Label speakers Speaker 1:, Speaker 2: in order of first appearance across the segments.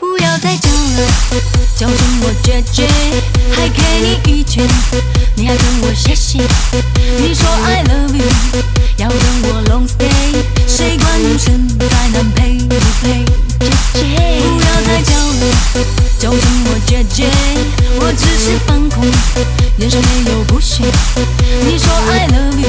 Speaker 1: 不要再讲了，叫声我姐姐，还给你一拳，你还跟我谢谢。你说 I love you，要跟我 long stay，谁管女生在男配不配？不要再叫了，叫声我姐姐，我只是放空，眼神没有不屑。你说 I love you，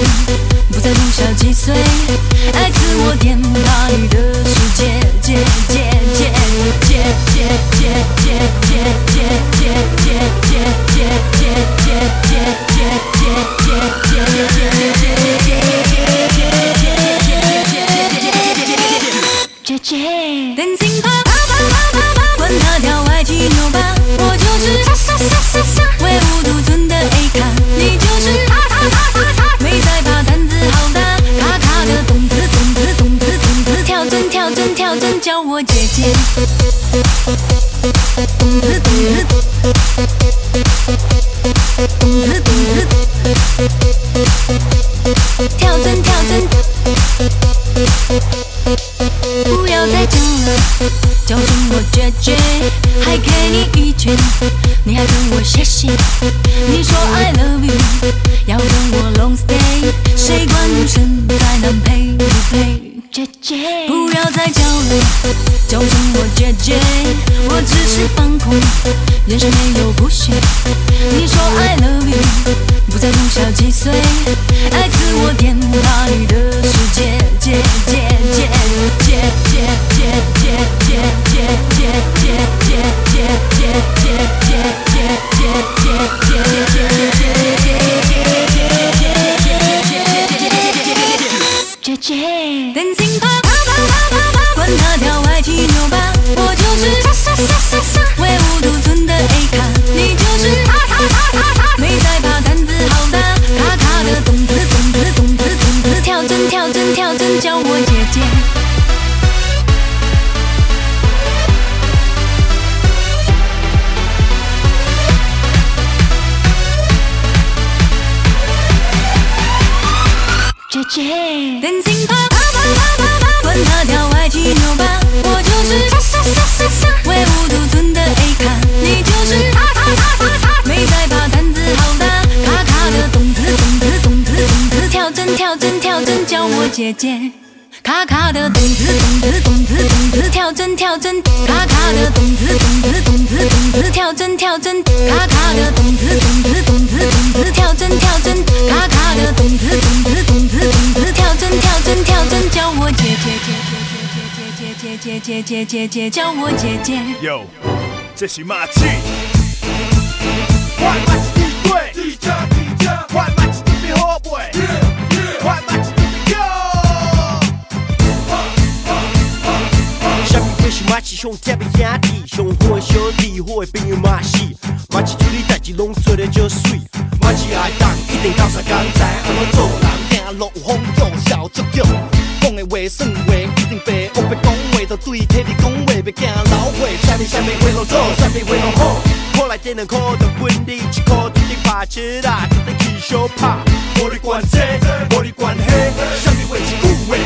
Speaker 1: 叫什么绝绝，还给你一拳，你还跟我谢谢，你说爱。跳针跳针，叫我姐姐。卡卡的动子动子动子动子，跳针跳针，卡卡的动子动子动子动子，跳针跳针，卡卡的动子动子动子动子，跳针跳针，卡卡的动子动子动子动子，跳针跳针跳针，叫我姐姐姐姐姐姐姐姐姐姐姐姐姐叫我姐姐。
Speaker 2: Yo，这是马季。换马是地对，
Speaker 3: 啥物鬼是马市上贴的兄弟，上好的小弟，好的朋友嘛是。马市处理代志拢做得足水，马市爱当一定到啥工知安怎做人，行路有风度，笑足脚。讲的话算话，一定白。我要讲话，就对体你讲话，别惊老话。啥物啥物话拢做，啥物话拢好。好来点两块，就分你一块，一定拍切啦，一定去小拍。无你管这，无你管迄，啥物话一句话。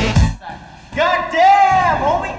Speaker 4: God damn, homie!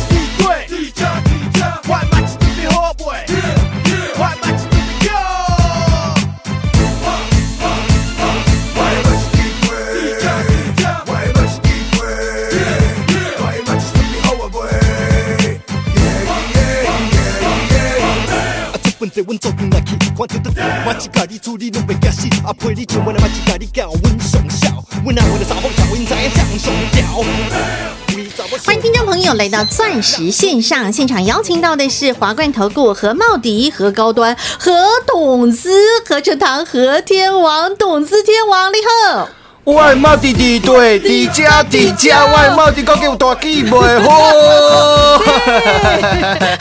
Speaker 3: 阵来去，看着得我一家你处理拢袂惊死，啊陪你唱，阮阿妈一家你教阮上孝，阮阿妹的查某查阮知影上上调。规查某
Speaker 5: 欢迎听众朋友来到钻石线上现场，邀请到的是华冠投顾何茂迪、何高端、何董资、何成堂、何天王、董资天王，你好。
Speaker 6: 外贸弟弟对，迪迦迪迦，外贸弟哥给我大鸡袂好。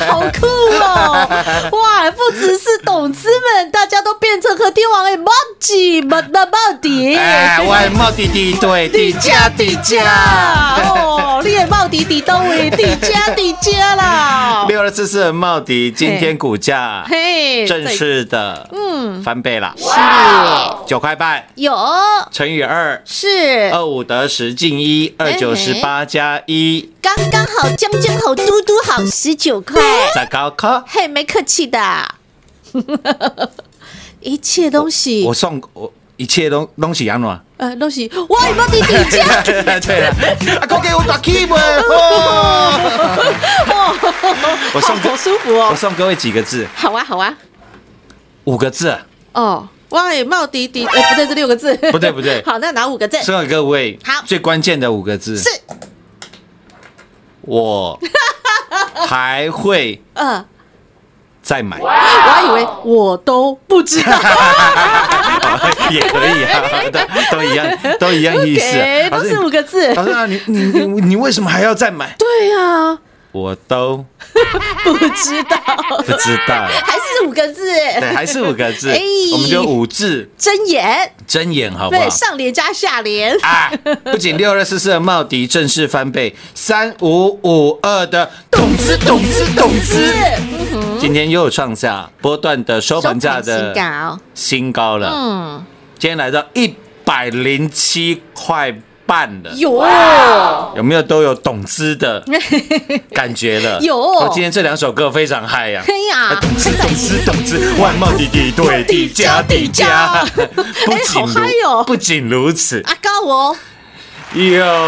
Speaker 5: 好酷哦！哇，不只是董资们，大家都变成和天王的茂吉、茂茂茂迪。
Speaker 6: 哎，外贸弟弟对，迪迦迪迦。
Speaker 5: 哦，你的茂迪迪都为迪迦迪迦啦。
Speaker 6: 六二四四的茂迪，今天股价
Speaker 5: 嘿，
Speaker 6: 正式的嗯翻倍了，
Speaker 5: 是
Speaker 6: 九块半
Speaker 5: 有
Speaker 6: 乘以二，
Speaker 5: 是
Speaker 6: 二五得十进一，二九十八加一，
Speaker 5: 刚刚好，将将好，嘟嘟好，十九块。
Speaker 6: 再高科。
Speaker 5: 嘿，没客气的，一切东西
Speaker 6: 我送我一切都东西安怎？
Speaker 5: 呃东西，哇，茂迪迪迦。
Speaker 6: 对了，啊，哥给我大鸡袂好。我送
Speaker 5: 好舒服
Speaker 6: 我
Speaker 5: 哦。
Speaker 6: 送各位几个字，
Speaker 5: 好啊，好啊。
Speaker 6: 五个字。
Speaker 5: 哦，哇，茂迪迪，哎，不对，这六个字。
Speaker 6: 不对不对
Speaker 5: 好，那哪五个字？
Speaker 6: 送给各位，
Speaker 5: 好
Speaker 6: 最关键的五个字
Speaker 5: 是，
Speaker 6: 我还会
Speaker 5: 嗯，
Speaker 6: 再买，
Speaker 5: 我还以为我都不知道。
Speaker 6: 也可以啊，都都一样，都一样意思。
Speaker 5: 都是五个字。
Speaker 6: 老师啊，你你你你为什么还要再买？
Speaker 5: 对呀，
Speaker 6: 我都
Speaker 5: 不知道，
Speaker 6: 不知道，
Speaker 5: 还是五个字。
Speaker 6: 对，还是五个字
Speaker 5: 哎，
Speaker 6: 我们就五字
Speaker 5: 真言，
Speaker 6: 真言，好不好
Speaker 5: 对，？上联加下联。
Speaker 6: 啊！不仅六二四四的茂迪正式翻倍，三五五二的董资董资董资，今天又创下波段的收盘价
Speaker 5: 收盘新
Speaker 6: 的
Speaker 5: 高，
Speaker 6: 新高了。
Speaker 5: 嗯，
Speaker 6: 今天来到一百零七块半了，
Speaker 5: 有
Speaker 6: 有没有都有懂资的？感觉了？
Speaker 5: 有。
Speaker 6: 我今天这两首歌非常嗨呀！
Speaker 5: 哎呀，
Speaker 6: 董资懂资懂资，万茂弟弟对地家地家，不仅
Speaker 5: 哎好嗨
Speaker 6: 如
Speaker 5: 哦。
Speaker 6: 不仅如此，
Speaker 5: 阿高我，
Speaker 6: 又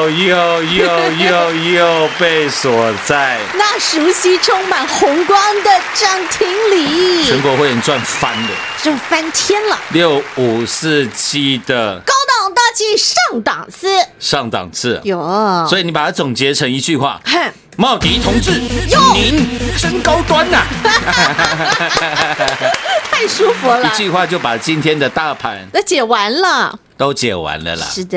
Speaker 6: 又又又又被锁在。
Speaker 5: 那熟悉充满红光的涨停里，
Speaker 6: 全国会员赚翻了，
Speaker 5: 赚翻天了，
Speaker 6: 六五四七的。
Speaker 5: 高档上档次，
Speaker 6: 上档次，
Speaker 5: 有，
Speaker 6: 所以你把它总结成一句话：
Speaker 5: 哼，
Speaker 6: 茂迪同志，您真高端呐、
Speaker 5: 太舒服了。
Speaker 6: 一，句话就把今天的大盘
Speaker 5: 那解完了，
Speaker 6: 都解完了啦。
Speaker 5: 是的，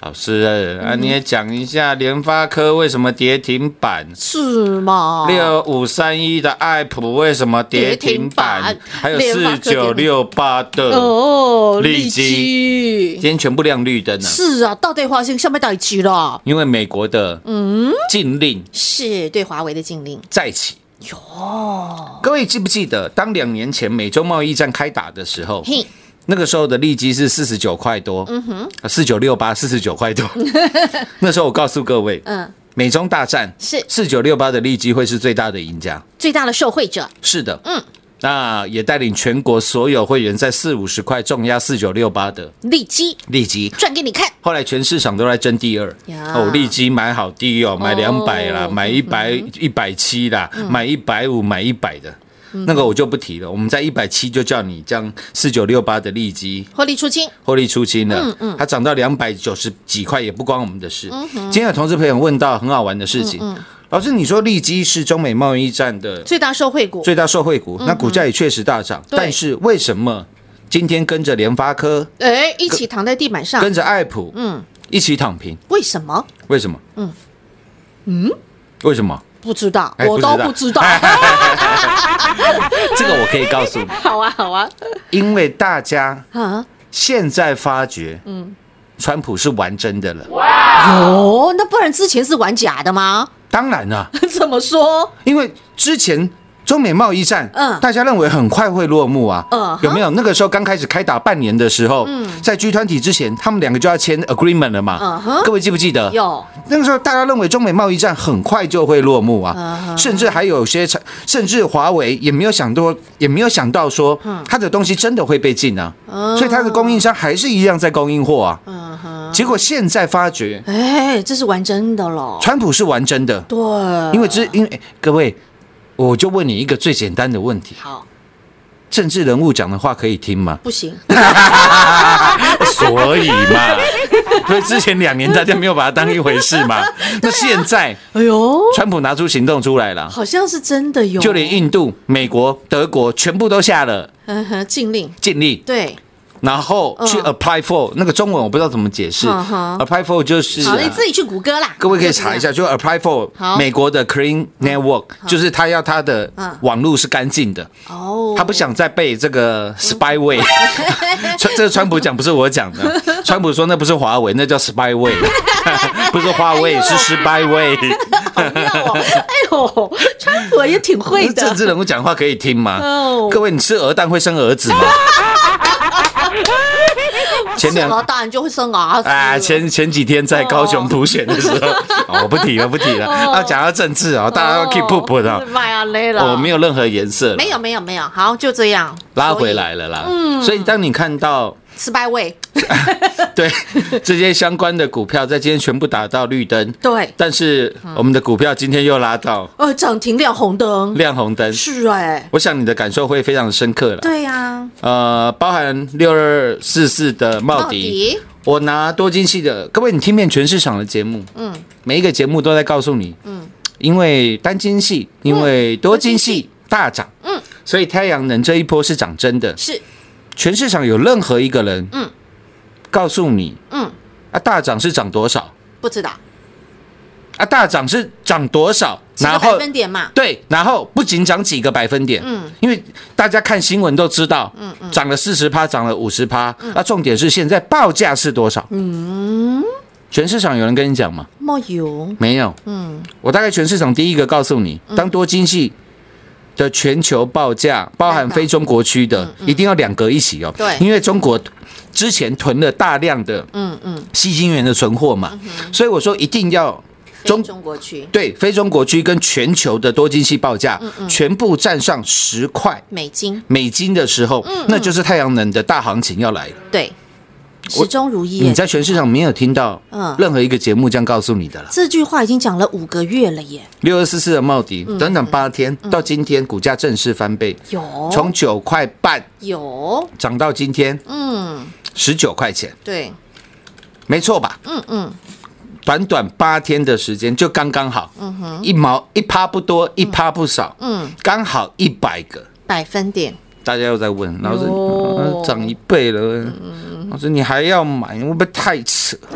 Speaker 6: 老师啊，你也讲一下联发科为什么跌停板？
Speaker 5: 是吗？
Speaker 6: 六五三一的爱普为什么跌停板？还有四九六八的，
Speaker 5: 哦，利
Speaker 6: 利基
Speaker 5: 基
Speaker 6: 今天全部亮绿灯了。
Speaker 5: 是啊，到底华兴上面到底去了？
Speaker 6: 因为美国的嗯禁令
Speaker 5: 是对华为的禁令，
Speaker 6: 再起。哟各位记不记得，当两年前美洲贸易战开打的时候，
Speaker 5: 嘿，
Speaker 6: 那个时候的利基是四十九块多，嗯哼，四九六八，四十九块多。那时候我告诉各位，
Speaker 5: 嗯，
Speaker 6: 美中大战
Speaker 5: 是。
Speaker 6: 四九六八的利基会是最大的赢家。
Speaker 5: 最大的受惠者，
Speaker 6: 是的，
Speaker 5: 嗯，
Speaker 6: 那也带领全国所有会员在四五十块重压四九六八的
Speaker 5: 利基。
Speaker 6: 利基。
Speaker 5: 赚给你看，
Speaker 6: 后来全市场都在争第二。哦，利基买好低哦，买两百啦，买一百一百七啦，买一百五，买一百的，那个我就不提了。我们在一百七就叫你将四九六八的利基
Speaker 5: 获利出清，
Speaker 6: 获利出清了，嗯嗯它涨到两百九十几块也不关我们的事。今天有同事朋友问到很好玩的事情，老师你说利基是中美贸易战的
Speaker 5: 最大受惠股，
Speaker 6: 最大受惠股，那股价也确实大涨，
Speaker 5: 对
Speaker 6: 但是为什么今天跟着联发科、
Speaker 5: 哎，一起躺在地板上，
Speaker 6: 跟着爱普，
Speaker 5: 嗯，
Speaker 6: 一起躺平？
Speaker 5: 为什么？
Speaker 6: 为什么？嗯嗯，为什么？
Speaker 5: 不知道，
Speaker 6: 哎
Speaker 5: 我都不知道。
Speaker 6: 这个我可以告诉你，
Speaker 5: 好啊，好啊，
Speaker 6: 因为大家
Speaker 5: 啊，
Speaker 6: 现在发觉，嗯，川普是玩真的了。
Speaker 5: 哦，那不然之前是玩假的吗？
Speaker 6: 当然啊、
Speaker 5: 怎么说？
Speaker 6: 因为之前中美贸易战，
Speaker 5: 嗯。
Speaker 6: 大家认为很快会落幕啊，
Speaker 5: 嗯
Speaker 6: 有没有？那个时候刚开始开打半年的时候，在 G 团体之前，他们两个就要签 agreement 了嘛，
Speaker 5: 嗯哼。
Speaker 6: 各位记不记得？
Speaker 5: 有。
Speaker 6: 那个时候大家认为中美贸易战很快就会落幕啊，
Speaker 5: 嗯
Speaker 6: 甚至还有些产，甚至华为也没有想到，也没有想到说
Speaker 5: 嗯。
Speaker 6: 它的东西真的会被禁啊，所以它的供应商还是一样在供应货啊。
Speaker 5: 嗯哼，
Speaker 6: 结果现在发觉，
Speaker 5: 哎，这是玩真的了。
Speaker 6: 川普是玩真的，
Speaker 5: 对，
Speaker 6: 因为之因为哎各位，我就问你一个最简单的问题：
Speaker 5: 好。
Speaker 6: 政治人物讲的话可以听吗？
Speaker 5: 不行，
Speaker 6: 所以嘛，所以之前两年大家没有把它当一回事嘛。那现在
Speaker 5: 哎呦，
Speaker 6: 川普拿出行动出来了，
Speaker 5: 好像是真的有，
Speaker 6: 就连印度、美国、德国全部都下了
Speaker 5: 禁令，
Speaker 6: 禁令，
Speaker 5: 对，
Speaker 6: 然后去
Speaker 5: 嗯。
Speaker 6: apply for 那个中文我不知道怎么解释，apply for 就是
Speaker 5: 好，你自己去谷歌啦，
Speaker 6: 各位可以查一下，就 apply for 美国的 Clean Network，就是他要他的
Speaker 5: 嗯。
Speaker 6: 网络是干净的，
Speaker 5: 哦，
Speaker 6: 他不想再被这个 spyware。川 这个川普讲不是我讲的，川普说那不是华为，那叫 spyware，不是华为是 spyware。
Speaker 5: 好妙哦，哎呦，川普也挺会的，
Speaker 6: 政治人物讲话可以听吗？
Speaker 5: 哦？
Speaker 6: 各位，你吃鹅蛋会生儿子吗？前两
Speaker 5: 当然就会生儿子
Speaker 6: 啊，前前几天在高雄普选的时候，哦。我不提了，不提了。要讲到政治啊，大家要 keep up 的。
Speaker 5: 妈呀，累了，
Speaker 6: 我没有任何颜色了，
Speaker 5: 没有没有没有，好就这样。
Speaker 6: 拉回来了啦。嗯。所以当你看到
Speaker 5: 失败位，
Speaker 6: 对这些相关的股票在今天全部打到绿灯，
Speaker 5: 对，
Speaker 6: 但是我们的股票今天又拉到
Speaker 5: 呃，涨停亮红灯，
Speaker 6: 亮红灯，
Speaker 5: 是哎，
Speaker 6: 我想你的感受会非常深刻了。
Speaker 5: 对呀，
Speaker 6: 呃，包含六二四四的茂迪，我拿多晶系的，各位你听遍全市场的节目，嗯，每一个节目都在告诉你，嗯，因为单晶系，因为多晶系大涨，嗯，所以太阳能这一波是涨真的。
Speaker 5: 是
Speaker 6: 全市场有任何一个人，嗯，告诉你，
Speaker 5: 嗯。
Speaker 6: 啊，大涨是涨多少？
Speaker 5: 不知道。
Speaker 6: 啊，大涨是涨多少？然后
Speaker 5: 分点嘛，
Speaker 6: 对，然后不仅涨几个百分点，
Speaker 5: 嗯。
Speaker 6: 嗯，因为大家看新闻都知道，嗯嗯，涨了四十趴，涨了五十趴，那重点是现在报价是多少？嗯，全市场有人跟你讲吗？
Speaker 5: 没有，
Speaker 6: 没有，嗯，我大概全市场第一个告诉你，当多晶系的全球报价，包含非中国区的，一定要两个一起哦，
Speaker 5: 对。
Speaker 6: 因为中国之前囤了大量的
Speaker 5: 嗯嗯，
Speaker 6: 细晶圆的存货嘛，所以我说一定要中
Speaker 5: 中中国区。
Speaker 6: 对非中国区跟全球的多晶系报价全部站上十块
Speaker 5: 美金，
Speaker 6: 美金的时候，那就是太阳能的大行情要来了。
Speaker 5: 对，始终如一。
Speaker 6: 你在全市场没有听到
Speaker 5: 嗯。
Speaker 6: 任何一个节目这样告诉你的了。
Speaker 5: 这句话已经讲了五个月了耶，
Speaker 6: 六二四四的茂迪，短短八天到今天股价正式翻倍，
Speaker 5: 有。
Speaker 6: 从九块半
Speaker 5: 有，
Speaker 6: 涨到今天
Speaker 5: 嗯，
Speaker 6: 十九块钱，
Speaker 5: 对，
Speaker 6: 没错吧？
Speaker 5: 嗯嗯，
Speaker 6: 短短八天的时间就刚刚好嗯哼，一毛一趴不多，一趴不少，
Speaker 5: 嗯，
Speaker 6: 刚好一百个。
Speaker 5: 百分点，
Speaker 6: 大家又在问老师，涨一倍了，老师你还要买，会不会太扯？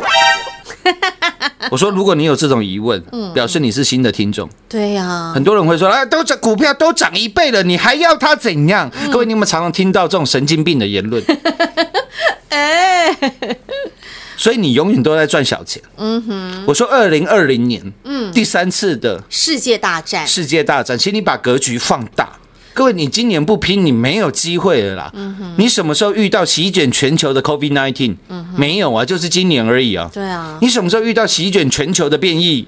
Speaker 6: 我说，如果你有这种疑问，表示你是新的听众。
Speaker 5: 对呀，
Speaker 6: 很多人会说，啊，都涨股票都涨一倍了，你还要它怎样？各位，你有没有常常听到这种神经病的言论？
Speaker 5: 哎，
Speaker 6: 所以你永远都在赚小钱。嗯哼，我说二零二零年，嗯，第三次的
Speaker 5: 世界大战，
Speaker 6: 世界大战，请你把格局放大。各位，你今年不拼，你没有机会了啦。你什么时候遇到席卷全球的 COVID nineteen？没有啊，就是今年而已啊。
Speaker 5: 对啊，
Speaker 6: 你什么时候遇到席卷全球的变异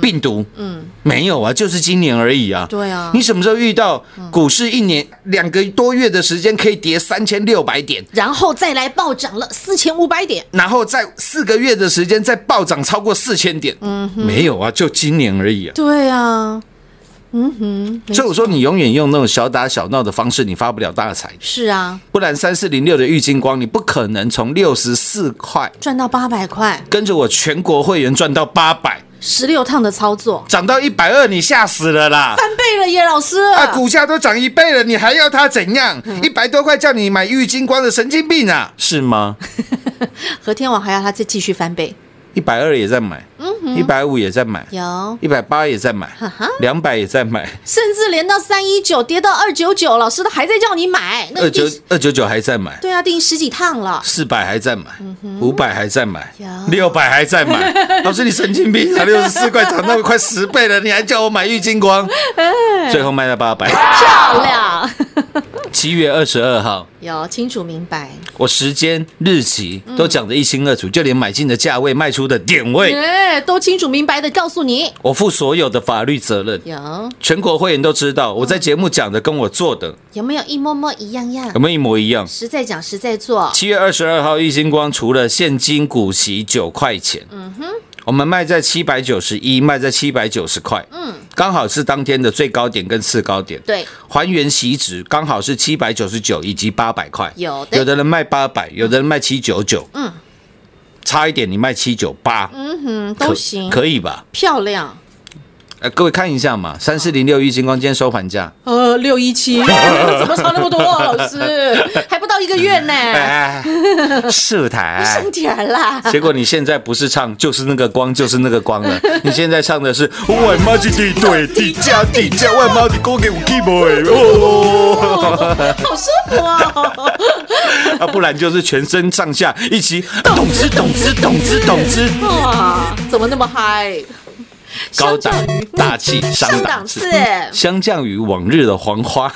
Speaker 6: 病毒？没有啊，就是今年而已啊。
Speaker 5: 对啊
Speaker 6: 你什么时候遇到股市一年两个多月的时间可以跌三千六百点，
Speaker 5: 然后再来暴涨了四千五百点，
Speaker 6: 然后在四个月的时间再暴涨超过四千点？没有啊，就今年而已啊。
Speaker 5: 对啊，嗯哼，
Speaker 6: 所以我说，你永远用那种小打小闹的方式，你发不了大财。
Speaker 5: 是啊，
Speaker 6: 不然三四零六的玉金光，你不可能从六十四块
Speaker 5: 赚到八百块，
Speaker 6: 跟着我全国会员赚到八百，
Speaker 5: 十六趟的操作，
Speaker 6: 涨到一百二，你吓死了啦！
Speaker 5: 翻倍了耶，老师，
Speaker 6: 啊，股价都涨一倍了，你还要它怎样？一百多块叫你买玉金光的神经病啊，是吗？
Speaker 5: 和天王还要他再继续翻倍，
Speaker 6: 一百二也在买，嗯一百五也在买，
Speaker 5: 有，
Speaker 6: 一百八也在买
Speaker 5: 哈哈，
Speaker 6: 两百也在买，
Speaker 5: 甚至连到三一九跌到二九九，老师都还在叫你买，
Speaker 6: 二九二九九还在买。
Speaker 5: 对啊，订十几趟了，
Speaker 6: 四百还在买，五百还在买
Speaker 5: 有，
Speaker 6: 六百还在买。老师，你神经病啊！六十四块涨到快十倍了，你还叫我买玉金光？最后卖到八百。
Speaker 5: 漂亮，
Speaker 6: 七月二十二号，
Speaker 5: 有清楚明白，
Speaker 6: 我时间、日期都讲得一清二楚，就连买进的价位、卖出的点位，
Speaker 5: 哎，都清楚明白的告诉你，
Speaker 6: 我负所有的法律责任。
Speaker 5: 有。
Speaker 6: 全国会员都知道，我在节目讲的跟我做的。
Speaker 5: 有没有一模模一样样
Speaker 6: 有？没有一模一样？
Speaker 5: 实在讲，实在做，
Speaker 6: 七月二十二号，易星光除了现金股息九块钱，嗯哼，我们卖在七百九十一，卖在七百九十块，嗯，刚好是当天的最高点跟次高点，
Speaker 5: 对，
Speaker 6: 还原席值刚好是七百九十九以及八百块，
Speaker 5: 有的
Speaker 6: 有的人卖八百，有的人卖七九九，
Speaker 5: 嗯，
Speaker 6: 差一点你卖七九八，
Speaker 5: 嗯哼，都行，
Speaker 6: 可以吧？
Speaker 5: 漂亮。
Speaker 6: 呃，各位看一下嘛，三四零六一金光今天收盘价，
Speaker 5: 呃，六一七，怎么差那么多？啊老师 还不到一个月呢，
Speaker 6: 哎，射台
Speaker 5: 上。点儿啦。
Speaker 6: 结果你现在不是唱就是那个光就是那个光了，你现在唱的是万马的地对地加地加万马的歌给我 keyboard 哦，
Speaker 5: 好舒服哦！
Speaker 6: 啊，不然就是全身上下一起懂之懂之懂之懂之，
Speaker 5: 哇，怎么那么嗨？
Speaker 6: 高档大气上档次，相较于往日的黄花，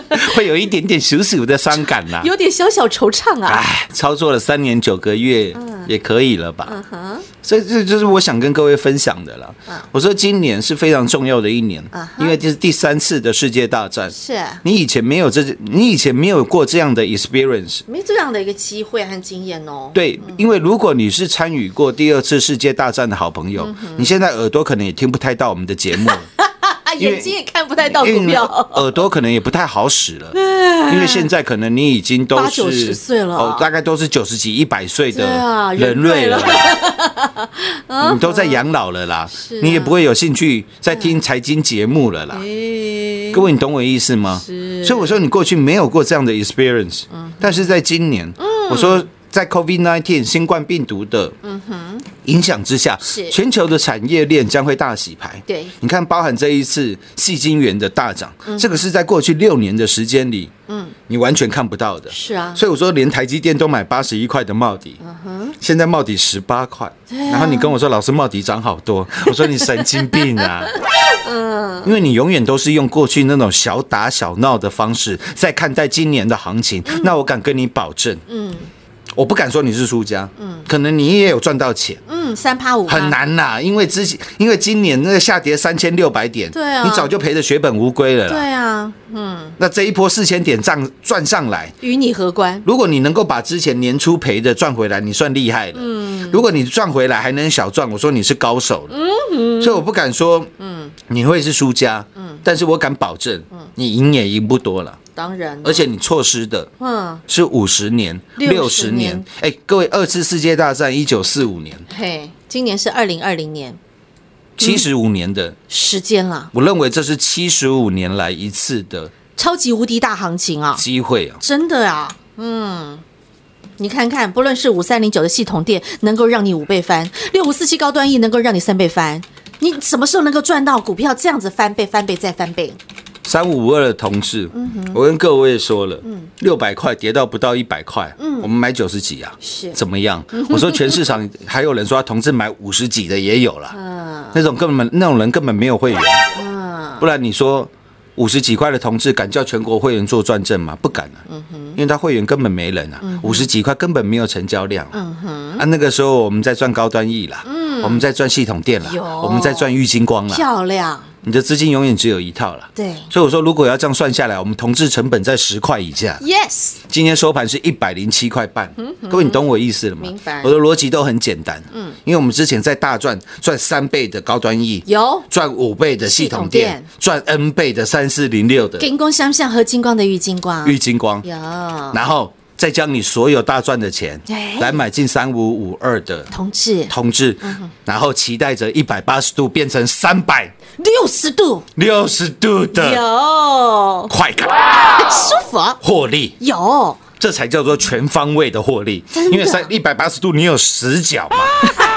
Speaker 6: 会有一点点小小的伤感啊、
Speaker 5: 有点小小惆怅啊。
Speaker 6: 哎，操作了三年九个月，也可以了吧？
Speaker 5: 嗯哼，
Speaker 6: 所以这就是我想跟各位分享的了。我说今年是非常重要的一年
Speaker 5: 嗯，
Speaker 6: 因为这是第三次的世界大战。
Speaker 5: 是
Speaker 6: 你以前没有这，你以前没有过这样的 experience。
Speaker 5: 没这样的一个机会和经验哦。
Speaker 6: 对，因为如果你是参与过第二次世界大战的好朋
Speaker 5: 嗯
Speaker 6: 友，你现在耳朵可能也听不太到我们的节目了，
Speaker 5: 啊，眼睛也看不太到
Speaker 6: 因为
Speaker 5: 股票。
Speaker 6: 耳朵可能也不太好使了。因为现在可能你已经都
Speaker 5: 八
Speaker 6: 是
Speaker 5: 九十岁了
Speaker 6: 哦，大概都是九十几、一百岁的人类了。你都在养老了啦，
Speaker 5: 啊。
Speaker 6: 你也不会有兴趣在听财经节目了啦。
Speaker 5: 哎
Speaker 6: 各位，你懂我意思吗？
Speaker 5: 是。
Speaker 6: 所以我说你过去没有过这样的 experience，、但是在今年，我说在 COVID 1 9新冠病毒的影响之下，
Speaker 5: 是。
Speaker 6: 全球的产业链将会大洗牌。
Speaker 5: 对。
Speaker 6: 你看，包含这一次细晶圆的大涨，这个是在过去六年的时间里，嗯，你完全看不到的。
Speaker 5: 是啊，
Speaker 6: 所以我说，连台积电都买八十一块的帽底，现在帽底十八块，然后你跟我说老师帽底涨好多，我说你神经病啊！嗯，因为你永远都是用过去那种小打小闹的方式在看待今年的行情，那我敢跟你保证，嗯，我不敢说你是输家，嗯，可能你也有赚到钱，
Speaker 5: 嗯，三趴五
Speaker 6: 很。难呐，因为之前因为今年那个下跌三千六百点，
Speaker 5: 对啊
Speaker 6: 你早就赔得血本无归了啦。
Speaker 5: 对啊，嗯，
Speaker 6: 那这一波四千点涨赚上来，
Speaker 5: 与你何关？
Speaker 6: 如果你能够把之前年初赔的赚回来，你算厉害了。嗯，如果你赚回来还能小赚，我说你是高手了。嗯，所以我不敢说，嗯，你会是输家。嗯，但是我敢保证，你赢也赢不多了，
Speaker 5: 当然，
Speaker 6: 而且你错失的
Speaker 5: 嗯，
Speaker 6: 是五十年、六十年
Speaker 5: 年。
Speaker 6: 哎，各位，二次世界大战一九四五年，
Speaker 5: 嘿，今年是二零二零年，
Speaker 6: 七十五年的，
Speaker 5: 时间啦，
Speaker 6: 我认为这是七十五年来一次的
Speaker 5: 超级无敌大行情啊！
Speaker 6: 机会啊。
Speaker 5: 真的啊，嗯。你看看，不论是五三零九的系统店能够让你五倍翻，六五四七高端 E 能够让你三倍翻，你什么时候能够赚到股票这样子翻倍、翻倍再翻倍？
Speaker 6: 三五五二的同志，
Speaker 5: 嗯
Speaker 6: 我跟各位说了，六百块跌到不到一百块，我们买九十几啊，怎么样？我说全市场还有人说他同志买五十几的也有了，
Speaker 5: 嗯。
Speaker 6: 那种根本那种人根本没有会员，
Speaker 5: 嗯，
Speaker 6: 不然你说五十几块的同志敢叫全国会员做转正吗？不敢啊，
Speaker 5: 嗯
Speaker 6: 因为他会员根本没人啊，五十几块根本没有成交量。啊，啊那个时候我们在赚高端 E 啦，我们在赚系统店啦
Speaker 5: 有，
Speaker 6: 我们在赚郁金光啦，
Speaker 5: 漂亮，
Speaker 6: 你的资金永远只有一套了。
Speaker 5: 对
Speaker 6: 所以我说，如果要这样算下来，我们同质成本在十块以下
Speaker 5: ，，yes，
Speaker 6: 今天收盘是一百零七块半。各位，你懂我意思了吗？
Speaker 5: 明白
Speaker 6: 我的逻辑都很简单。嗯，因为我们之前在大赚赚三倍的高端 E，
Speaker 5: 有
Speaker 6: 赚五倍的系统店
Speaker 5: 店，
Speaker 6: 赚 N 倍的三四零六的
Speaker 5: 金光相向和金光的玉金光
Speaker 6: 玉金光，
Speaker 5: 有
Speaker 6: 然后再将你所有大赚的钱
Speaker 5: 对
Speaker 6: 来买进三五五二的
Speaker 5: 同志。
Speaker 6: 同志，
Speaker 5: 嗯
Speaker 6: 然后期待着一百八十度变成三百
Speaker 5: 六十度。
Speaker 6: 六十度的
Speaker 5: 有。
Speaker 6: 快感。
Speaker 5: 舒服。
Speaker 6: 获利。
Speaker 5: 有。
Speaker 6: 这才叫做全方位的获利，
Speaker 5: 真的。
Speaker 6: 因为三一百八十度你有死角嘛，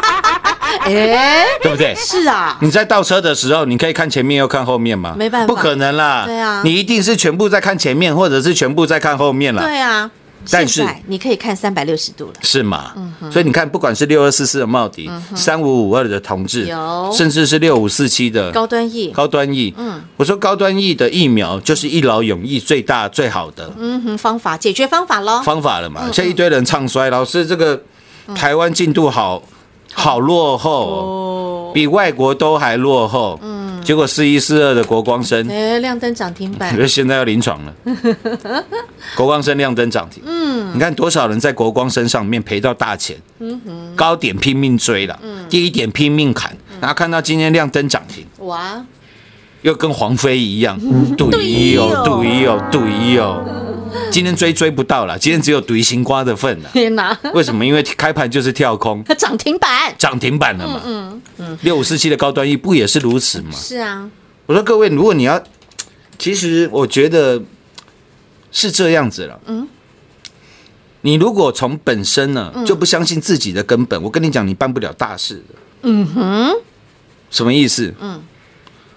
Speaker 5: 哎，
Speaker 6: 对不对？
Speaker 5: 是啊，
Speaker 6: 你在倒车的时候，你可以看前面又看后面吗？
Speaker 5: 没办法。
Speaker 6: 不可能啦。
Speaker 5: 对啊。
Speaker 6: 你一定是全部在看前面，或者是全部在看后面啦。
Speaker 5: 对啊，
Speaker 6: 但是
Speaker 5: 你可以看三百六十度了，
Speaker 6: 是吗？
Speaker 5: 嗯
Speaker 6: 所以你看，不管是六二四四的茂迪，三五五二的同志
Speaker 5: 有，
Speaker 6: 甚至是六五四七的
Speaker 5: 高端 E，
Speaker 6: 高端 E，嗯，我说高端 E 的疫苗就是一劳永逸最大最好的
Speaker 5: 嗯哼，方法解决方法喽，
Speaker 6: 方法了
Speaker 5: 嗯
Speaker 6: 嘛。现在一堆人唱衰，老师这个台湾进度好好落后哦，
Speaker 5: 哦，
Speaker 6: 比外国都还落后。嗯，结果四一四二的国光生，
Speaker 5: 哎，亮灯涨停板，
Speaker 6: 现在要临床了。国光生亮灯涨停，嗯，你看多少人在国光生上面赔到大钱，嗯哼，高点拼命追了，嗯。低点拼命砍，然后看到今天亮灯涨停，
Speaker 5: 哇，
Speaker 6: 又跟黄飞一样，
Speaker 5: 对
Speaker 6: 对哦
Speaker 5: 哦，
Speaker 6: 对哦，对哦。今天追追不到了，今天只有独行瓜的份了。
Speaker 5: 天哪，
Speaker 6: 为什么？因为开盘就是跳空，
Speaker 5: 涨停板。
Speaker 6: 涨停板了嘛。嗯嗯，六五四七的高端 E 不也是如此吗？
Speaker 5: 是啊，
Speaker 6: 我说各位，如果你要，其实我觉得是这样子了。嗯，你如果从本身呢、就不相信自己的根本，我跟你讲，你办不了大事的。嗯哼，什么意思？嗯，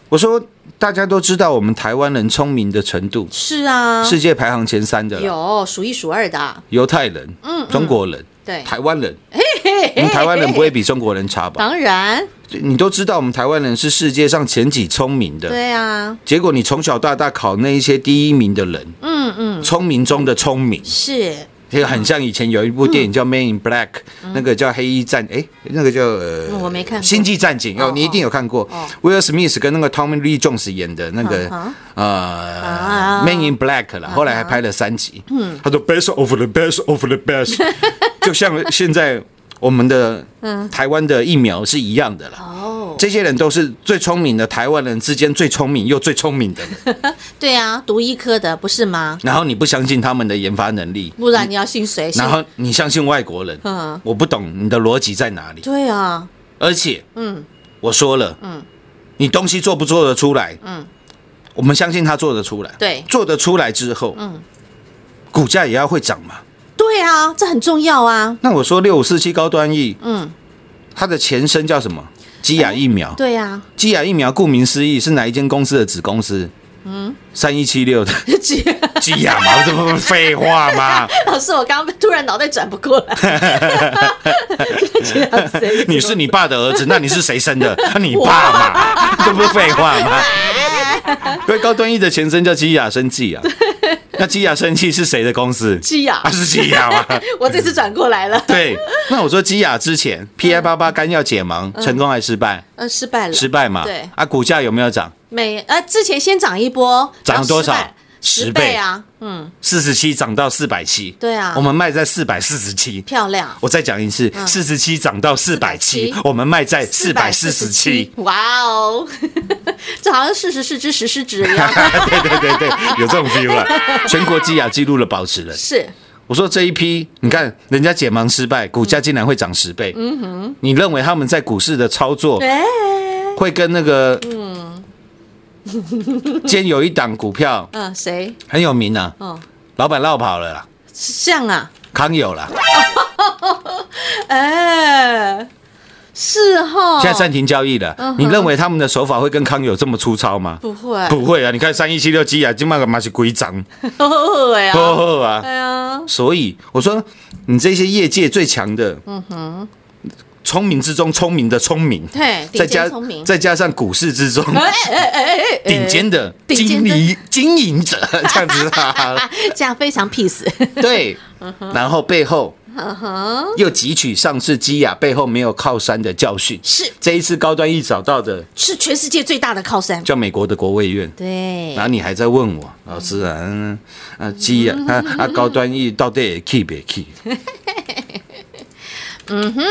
Speaker 6: 我说大家都知道我们台湾人聪明的程度，
Speaker 5: 是啊，
Speaker 6: 世界排行前三的，
Speaker 5: 有数一数二的，
Speaker 6: 犹太人、嗯中国人、
Speaker 5: 对，
Speaker 6: 台湾人，我们台湾人不会比中国人差吧？
Speaker 5: 当然，
Speaker 6: 你都知道我们台湾人是世界上前几聪明的，
Speaker 5: 对啊，
Speaker 6: 结果你从小到大考那一些第一名的人，
Speaker 5: 嗯嗯，
Speaker 6: 聪明中的聪明，
Speaker 5: 是。
Speaker 6: 这个很像以前有一部电影叫《Man in Black》，那个叫黑衣战，哎，那个叫
Speaker 5: 我没看
Speaker 6: 星际战警》
Speaker 5: 哦
Speaker 6: 哦，你一定有看过。
Speaker 5: 哦
Speaker 6: 威尔史密斯跟那个 Tommy Lee Jones 演的那个
Speaker 5: 嗯
Speaker 6: 呃
Speaker 5: 啊《
Speaker 6: Man in Black》了，后来还拍了三集。嗯，他说 Best of the best of the best，就像现在我们的台湾的疫苗是一样的了。
Speaker 5: 嗯哦，
Speaker 6: 这些人都是最聪明的台湾人之间最聪明又最聪明的人，
Speaker 5: 对啊，读医科的不是吗？
Speaker 6: 然后你不相信他们的研发能力，
Speaker 5: 不然你要信谁？
Speaker 6: 然后你相信外国人，
Speaker 5: 嗯
Speaker 6: 我不懂你的逻辑在哪里。
Speaker 5: 对啊，
Speaker 6: 而且
Speaker 5: 嗯
Speaker 6: 我说了，
Speaker 5: 嗯
Speaker 6: 你东西做不做得出来？
Speaker 5: 嗯，
Speaker 6: 我们相信他做得出来。
Speaker 5: 对
Speaker 6: 做得出来之后，
Speaker 5: 嗯，
Speaker 6: 股价也要会涨嘛。
Speaker 5: 对啊，这很重要啊，
Speaker 6: 那我说六五四七高端 E，
Speaker 5: 嗯，
Speaker 6: 它的前身叫什么？基亚疫苗。
Speaker 5: 对啊，
Speaker 6: 基亚疫苗顾名思义是哪一间公司的子公司？嗯，三一七六的。基 基亚嘛，这不是废话吗？
Speaker 5: 老师，我刚刚突然脑袋转不过来，
Speaker 6: 你是你爸的儿子，那你是谁生的？啊你爸嘛，这不是废话吗？因为高端 E 的前身叫基亚生技啊，那基亚生气是谁的公司？
Speaker 5: 基亚
Speaker 6: 啊，是基亚吗？
Speaker 5: 我这次转过来了，
Speaker 6: 对，那我说基亚之前 PI 八八干要解盲成功还是失败？
Speaker 5: 呃，失败了，
Speaker 6: 失败嘛。
Speaker 5: 对
Speaker 6: 啊，股价有没有涨？
Speaker 5: 没呃之前先涨一波，
Speaker 6: 涨了多少十
Speaker 5: 十倍啊，嗯，
Speaker 6: 四十七涨到四百七。
Speaker 5: 对啊
Speaker 6: 我们卖在四百四十七。
Speaker 5: 漂亮，
Speaker 6: 我再讲一次，四十七涨到四百七我们卖在四百四十七。
Speaker 5: 哇哦，这好像事实是之实施值一样，
Speaker 6: 对对对对，有这种 feel 啊！全国基亚纪录了保持了。
Speaker 5: 是
Speaker 6: 我说这一批，你看人家解盲失败，股价竟然会涨十倍。嗯哼，你认为他们在股市的操作
Speaker 5: 哎，
Speaker 6: 会跟那个？嗯，今天有一档股票
Speaker 5: 嗯，谁？
Speaker 6: 很有名啊，
Speaker 5: 哦，
Speaker 6: 老板绕跑了啦，
Speaker 5: 像啊，
Speaker 6: 康友啦，
Speaker 5: 哎，是哈，
Speaker 6: 现在暂停交易了。你认为他们的手法会跟康友这么粗糙吗？
Speaker 5: 不会，
Speaker 6: 不会啊！你看三一七六基啊，今麦个嘛是规涨，
Speaker 5: 会啊。哎呀，
Speaker 6: 所以我说，你这些业界最强的，嗯哼，聪明之中聪明的聪明，
Speaker 5: 对，
Speaker 6: 再加再加上股市之中 顶尖的经理经营者，这样子啊，
Speaker 5: 这样非常 peace，
Speaker 6: 对，然后背后又汲取上次基亚背后没有靠山的教训，
Speaker 5: 是。
Speaker 6: 这一次高端一找到的
Speaker 5: 是全世界最大的靠山，
Speaker 6: 叫美国的国卫院。
Speaker 5: 对。
Speaker 6: 然，后你还在问我，老师啊，嗯啊基亚啊啊高端一到底也 key 不 key？嗯哼，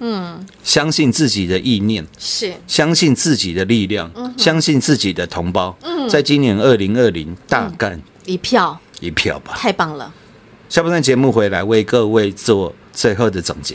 Speaker 6: 嗯，相信自己的意念，
Speaker 5: 是。
Speaker 6: 相信自己的力量，相信自己的同胞，在今年二零二零大干
Speaker 5: 一票，
Speaker 6: 一票吧。
Speaker 5: 太棒了，
Speaker 6: 下半段节目回来为各位做最后的总结。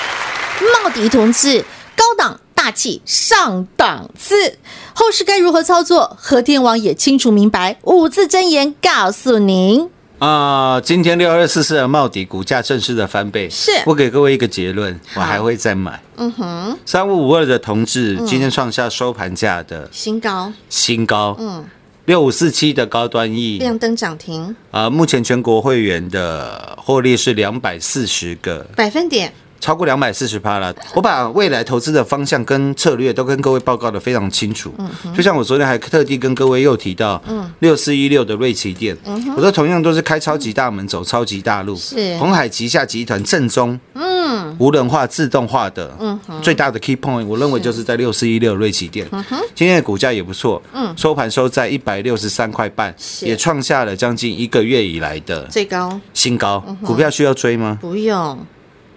Speaker 5: 茂迪同志，高档大气上档次，后市该如何操作？和天王也清楚明白，五字真言告诉您。
Speaker 6: 啊、今天六二四四的茂迪股价正式的翻倍，
Speaker 5: 是。
Speaker 6: 我给各位一个结论，我还会再买。
Speaker 5: 嗯哼，
Speaker 6: 三五五二的同志今天创下收盘价的
Speaker 5: 新高，
Speaker 6: 新高，
Speaker 5: 嗯，
Speaker 6: 六五四七的高端 E
Speaker 5: 亮灯涨停。
Speaker 6: 啊、目前全国会员的获利是两百四十个。
Speaker 5: 百分点，
Speaker 6: 超过两百四十趴了。我把未来投资的方向跟策略都跟各位报告的非常清楚。就像我昨天还特地跟各位又提到，嗯。六四一六的瑞奇店，我说同样都是开超级大门走超级大路，
Speaker 5: 是。
Speaker 6: 红海旗下集团正宗，嗯，无人化自动化的，嗯，最大的 key point，我认为就是在六四一六瑞奇店，今天的股价也不错，嗯，收盘收在一百六十三块半，也创下了将近一个月以来的
Speaker 5: 最高。
Speaker 6: 新高。股票需要追吗？
Speaker 5: 不用，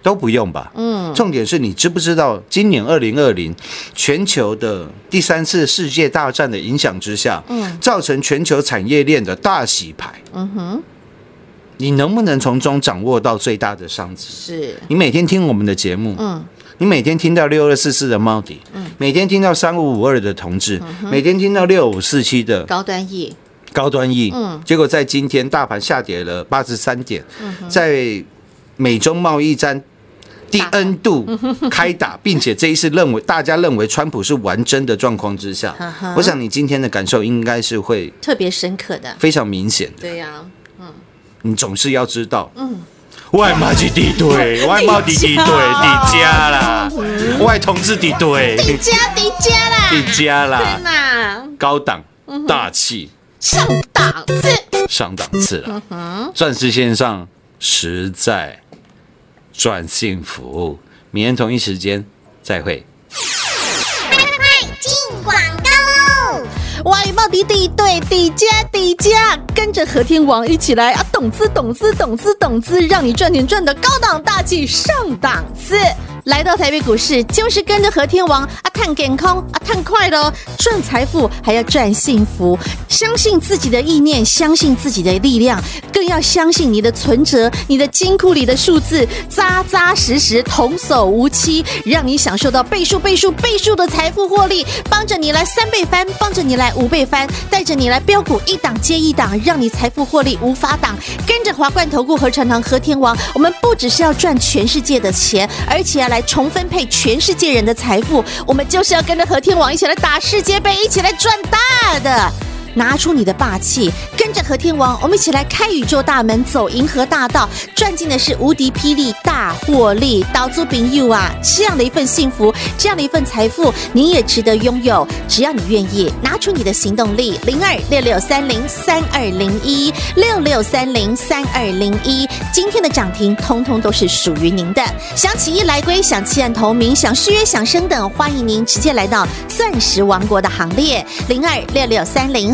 Speaker 6: 都不用吧。嗯，重点是你知不知道，今年二零二零全球的第三次世界大战的影响之下，嗯，造成全球产业链的大洗牌。嗯哼，你能不能从中掌握到最大的商机？
Speaker 5: 是。
Speaker 6: 你每天听我们的节目，嗯，你每天听到六二四四的猫底，嗯，每天听到三五五二的同志，每天听到六五四七的
Speaker 5: 高端 E，
Speaker 6: 高端 E，
Speaker 5: 嗯。
Speaker 6: 结果在今天大盘下跌了八十三点，在美中贸易战第 N 度开打，并且这一次认为大家认为川普是玩真的状况之下，我想你今天的感受应该是会
Speaker 5: 特别深刻的，
Speaker 6: 非常明显的。
Speaker 5: 对呀、
Speaker 6: 你总是要知道，嗯。外贸是敌对，外贸敌敌对，敌家啦，外同志敌对，
Speaker 5: 迪迦迪迦啦，
Speaker 6: 敌家啦，高档大气
Speaker 5: 上档次，
Speaker 6: 上档次了。钻石线上实在赚幸福。明天同一时间再会。
Speaker 7: 进广告喽！
Speaker 5: 外贸迪迪对迪迦迪迦，跟着和天王一起来啊，懂资懂资懂资懂资，让你赚钱赚的高档大气上档次。来到台北股市，就是跟着和天王啊，探健康啊，探快乐，赚财富还要赚幸福。相信自己的意念，相信自己的力量，更要相信你的存折、你的金库里的数字，扎扎实实，童叟无欺，让你享受到倍数、倍数、倍数的财富获利，帮着你来三倍翻，帮着你来五倍翻，带着你来标股一档接一档，让你财富获利无法挡。跟着华冠投顾和传堂和天王，我们不只是要赚全世界的钱，而且要来来重分配全世界人的财富。我们就是要跟着和天王一起来打世界杯，一起来赚大的。拿出你的霸气，跟着和天王，我们一起来开宇宙大门，走银河大道，赚进的是无敌霹雳大获利。岛租饼 you 啊，这样的一份幸福，这样的一份财富，你也值得拥有。只要你愿意，拿出你的行动力，零二六六三零三二零一六六三零三二零一，今天的涨停通通都是属于您的。想起义来归，想弃暗投明，想续约，想升等，欢迎您直接来到钻石王国的行列，零二六六三零